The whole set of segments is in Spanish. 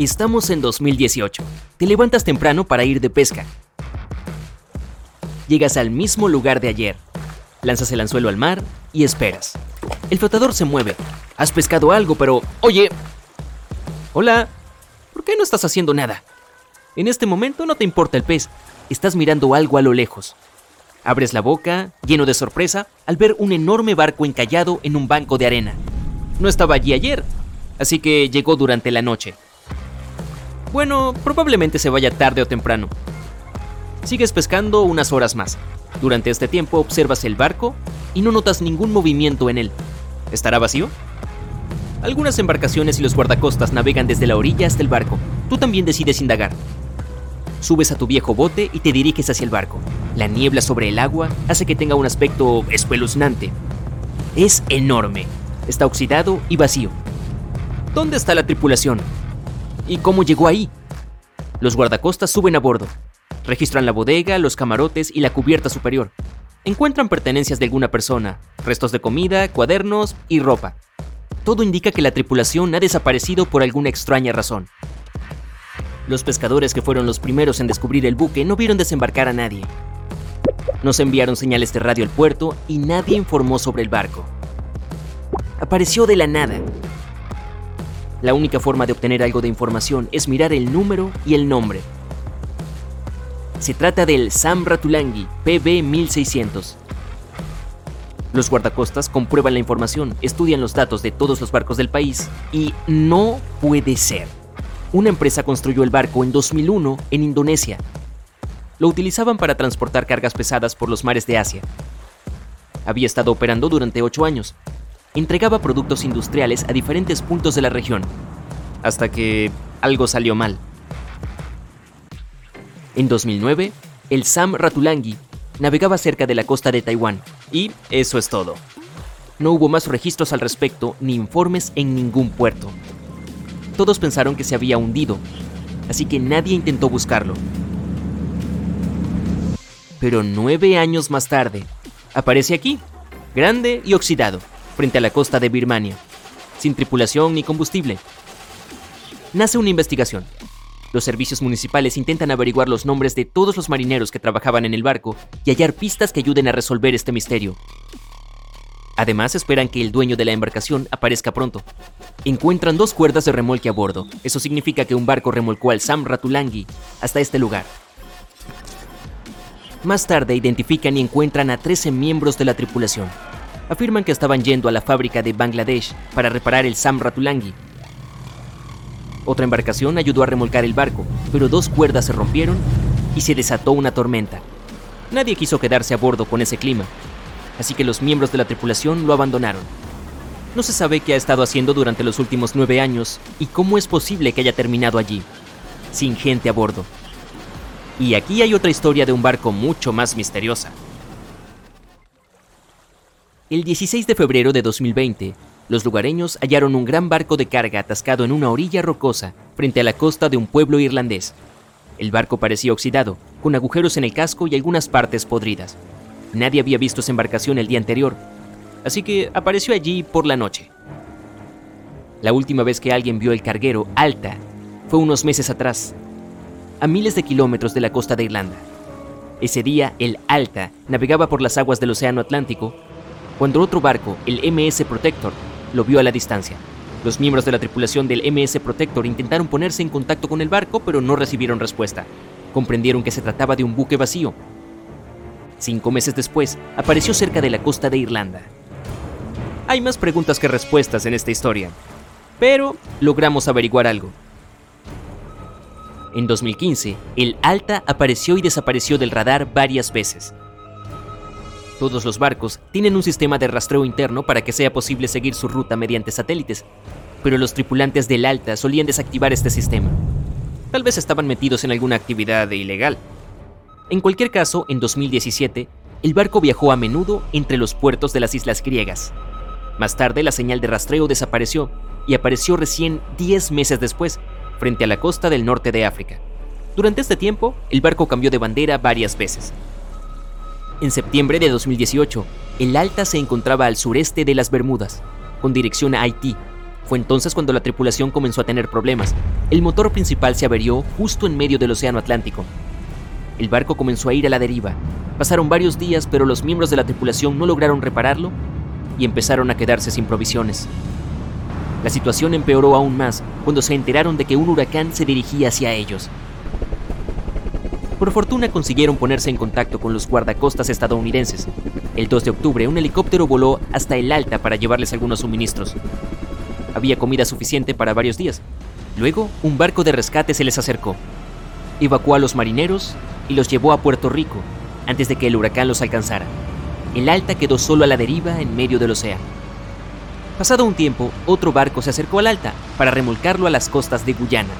Estamos en 2018. Te levantas temprano para ir de pesca. Llegas al mismo lugar de ayer. Lanzas el anzuelo al mar y esperas. El flotador se mueve. Has pescado algo, pero... Oye. Hola. ¿Por qué no estás haciendo nada? En este momento no te importa el pez. Estás mirando algo a lo lejos. Abres la boca, lleno de sorpresa, al ver un enorme barco encallado en un banco de arena. No estaba allí ayer, así que llegó durante la noche. Bueno, probablemente se vaya tarde o temprano. Sigues pescando unas horas más. Durante este tiempo observas el barco y no notas ningún movimiento en él. ¿Estará vacío? Algunas embarcaciones y los guardacostas navegan desde la orilla hasta el barco. Tú también decides indagar. Subes a tu viejo bote y te diriges hacia el barco. La niebla sobre el agua hace que tenga un aspecto espeluznante. Es enorme. Está oxidado y vacío. ¿Dónde está la tripulación? ¿Y cómo llegó ahí? Los guardacostas suben a bordo. Registran la bodega, los camarotes y la cubierta superior. Encuentran pertenencias de alguna persona, restos de comida, cuadernos y ropa. Todo indica que la tripulación ha desaparecido por alguna extraña razón. Los pescadores que fueron los primeros en descubrir el buque no vieron desembarcar a nadie. No se enviaron señales de radio al puerto y nadie informó sobre el barco. Apareció de la nada, la única forma de obtener algo de información es mirar el número y el nombre. Se trata del Sam Ratulangi PB 1600. Los guardacostas comprueban la información, estudian los datos de todos los barcos del país y no puede ser. Una empresa construyó el barco en 2001 en Indonesia. Lo utilizaban para transportar cargas pesadas por los mares de Asia. Había estado operando durante ocho años entregaba productos industriales a diferentes puntos de la región, hasta que algo salió mal. En 2009, el Sam Ratulangi navegaba cerca de la costa de Taiwán, y eso es todo. No hubo más registros al respecto ni informes en ningún puerto. Todos pensaron que se había hundido, así que nadie intentó buscarlo. Pero nueve años más tarde, aparece aquí, grande y oxidado frente a la costa de Birmania, sin tripulación ni combustible. Nace una investigación. Los servicios municipales intentan averiguar los nombres de todos los marineros que trabajaban en el barco y hallar pistas que ayuden a resolver este misterio. Además, esperan que el dueño de la embarcación aparezca pronto. Encuentran dos cuerdas de remolque a bordo. Eso significa que un barco remolcó al Sam Ratulangi hasta este lugar. Más tarde identifican y encuentran a 13 miembros de la tripulación afirman que estaban yendo a la fábrica de Bangladesh para reparar el Sam Ratulangi. Otra embarcación ayudó a remolcar el barco, pero dos cuerdas se rompieron y se desató una tormenta. Nadie quiso quedarse a bordo con ese clima, así que los miembros de la tripulación lo abandonaron. No se sabe qué ha estado haciendo durante los últimos nueve años y cómo es posible que haya terminado allí, sin gente a bordo. Y aquí hay otra historia de un barco mucho más misteriosa. El 16 de febrero de 2020, los lugareños hallaron un gran barco de carga atascado en una orilla rocosa frente a la costa de un pueblo irlandés. El barco parecía oxidado, con agujeros en el casco y algunas partes podridas. Nadie había visto esa embarcación el día anterior, así que apareció allí por la noche. La última vez que alguien vio el carguero Alta fue unos meses atrás, a miles de kilómetros de la costa de Irlanda. Ese día, el Alta navegaba por las aguas del Océano Atlántico cuando otro barco, el MS Protector, lo vio a la distancia. Los miembros de la tripulación del MS Protector intentaron ponerse en contacto con el barco, pero no recibieron respuesta. Comprendieron que se trataba de un buque vacío. Cinco meses después, apareció cerca de la costa de Irlanda. Hay más preguntas que respuestas en esta historia, pero logramos averiguar algo. En 2015, el Alta apareció y desapareció del radar varias veces. Todos los barcos tienen un sistema de rastreo interno para que sea posible seguir su ruta mediante satélites. pero los tripulantes del Alta solían desactivar este sistema. Tal vez estaban metidos en alguna actividad ilegal. En cualquier caso, en 2017, el barco viajó a menudo entre los puertos de las islas griegas. Más tarde, la señal de rastreo desapareció y apareció recién 10 meses después, frente a la costa del norte de África. Durante este tiempo, el barco cambió de bandera varias veces. En septiembre de 2018, el Alta se encontraba al sureste de las Bermudas, con dirección a Haití. Fue entonces cuando la tripulación comenzó a tener problemas. El motor principal se averió justo en medio del Océano Atlántico. El barco comenzó a ir a la deriva. Pasaron varios días, pero los miembros de la tripulación no lograron repararlo y empezaron a quedarse sin provisiones. La situación empeoró aún más cuando se enteraron de que un huracán se dirigía hacia ellos. Por fortuna consiguieron ponerse en contacto con los guardacostas estadounidenses. El 2 de octubre un helicóptero voló hasta el Alta para llevarles algunos suministros. Había comida suficiente para varios días. Luego, un barco de rescate se les acercó. Evacuó a los marineros y los llevó a Puerto Rico antes de que el huracán los alcanzara. El Alta quedó solo a la deriva en medio del océano. Pasado un tiempo, otro barco se acercó al Alta para remolcarlo a las costas de Guyana.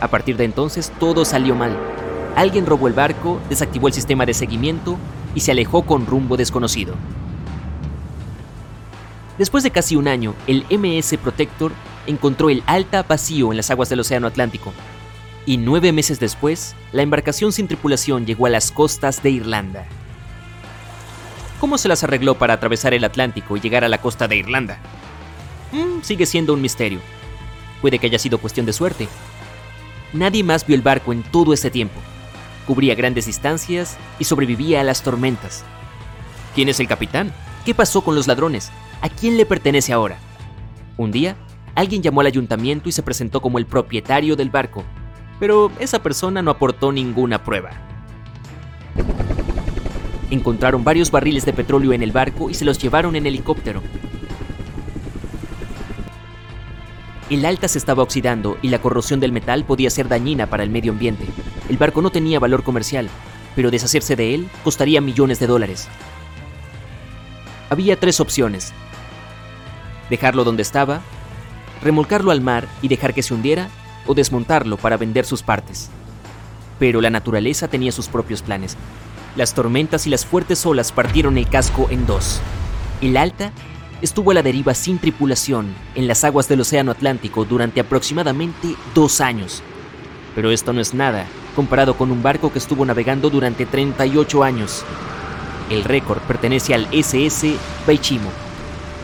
A partir de entonces todo salió mal. Alguien robó el barco, desactivó el sistema de seguimiento y se alejó con rumbo desconocido. Después de casi un año, el MS Protector encontró el Alta vacío en las aguas del Océano Atlántico. Y nueve meses después, la embarcación sin tripulación llegó a las costas de Irlanda. ¿Cómo se las arregló para atravesar el Atlántico y llegar a la costa de Irlanda? Mm, sigue siendo un misterio. Puede que haya sido cuestión de suerte. Nadie más vio el barco en todo este tiempo cubría grandes distancias y sobrevivía a las tormentas. ¿Quién es el capitán? ¿Qué pasó con los ladrones? ¿A quién le pertenece ahora? Un día, alguien llamó al ayuntamiento y se presentó como el propietario del barco, pero esa persona no aportó ninguna prueba. Encontraron varios barriles de petróleo en el barco y se los llevaron en helicóptero. El alta se estaba oxidando y la corrosión del metal podía ser dañina para el medio ambiente. El barco no tenía valor comercial, pero deshacerse de él costaría millones de dólares. Había tres opciones. Dejarlo donde estaba, remolcarlo al mar y dejar que se hundiera, o desmontarlo para vender sus partes. Pero la naturaleza tenía sus propios planes. Las tormentas y las fuertes olas partieron el casco en dos. El Alta estuvo a la deriva sin tripulación en las aguas del Océano Atlántico durante aproximadamente dos años. Pero esto no es nada comparado con un barco que estuvo navegando durante 38 años. El récord pertenece al SS Baichimo.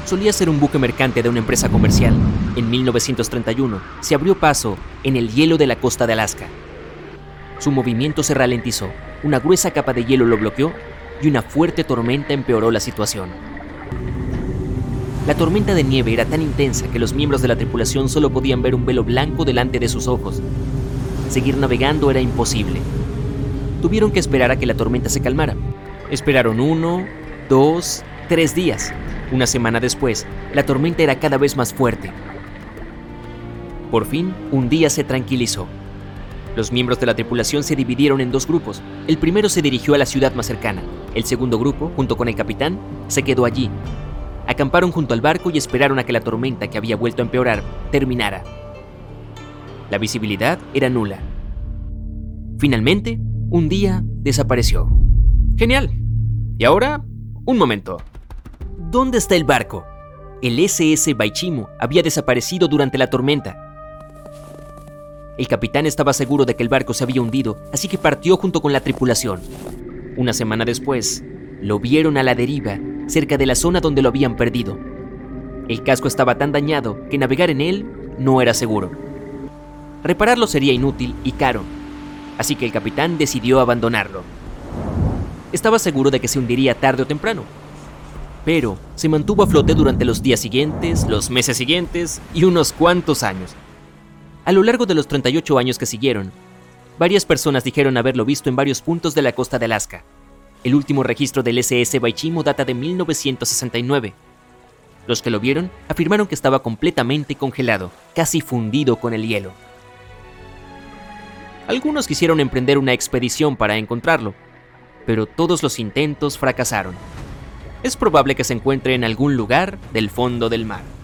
Solía ser un buque mercante de una empresa comercial. En 1931 se abrió paso en el hielo de la costa de Alaska. Su movimiento se ralentizó, una gruesa capa de hielo lo bloqueó y una fuerte tormenta empeoró la situación. La tormenta de nieve era tan intensa que los miembros de la tripulación solo podían ver un velo blanco delante de sus ojos. Seguir navegando era imposible. Tuvieron que esperar a que la tormenta se calmara. Esperaron uno, dos, tres días. Una semana después, la tormenta era cada vez más fuerte. Por fin, un día se tranquilizó. Los miembros de la tripulación se dividieron en dos grupos. El primero se dirigió a la ciudad más cercana. El segundo grupo, junto con el capitán, se quedó allí, acamparon junto al barco y esperaron a que la tormenta que había vuelto a empeorar terminara. La visibilidad era nula. Finalmente, un día desapareció. Genial. Y ahora, un momento. ¿Dónde está el barco? El SS Baichimo había desaparecido durante la tormenta. El capitán estaba seguro de que el barco se había hundido, así que partió junto con la tripulación. Una semana después, lo vieron a la deriva cerca de la zona donde lo habían perdido. El casco estaba tan dañado que navegar en él no era seguro. Repararlo sería inútil y caro, así que el capitán decidió abandonarlo. Estaba seguro de que se hundiría tarde o temprano, pero se mantuvo a flote durante los días siguientes, los meses siguientes y unos cuantos años. A lo largo de los 38 años que siguieron, varias personas dijeron haberlo visto en varios puntos de la costa de Alaska, el último registro del SS Baichimo data de 1969. Los que lo vieron afirmaron que estaba completamente congelado, casi fundido con el hielo. Algunos quisieron emprender una expedición para encontrarlo, pero todos los intentos fracasaron. Es probable que se encuentre en algún lugar del fondo del mar.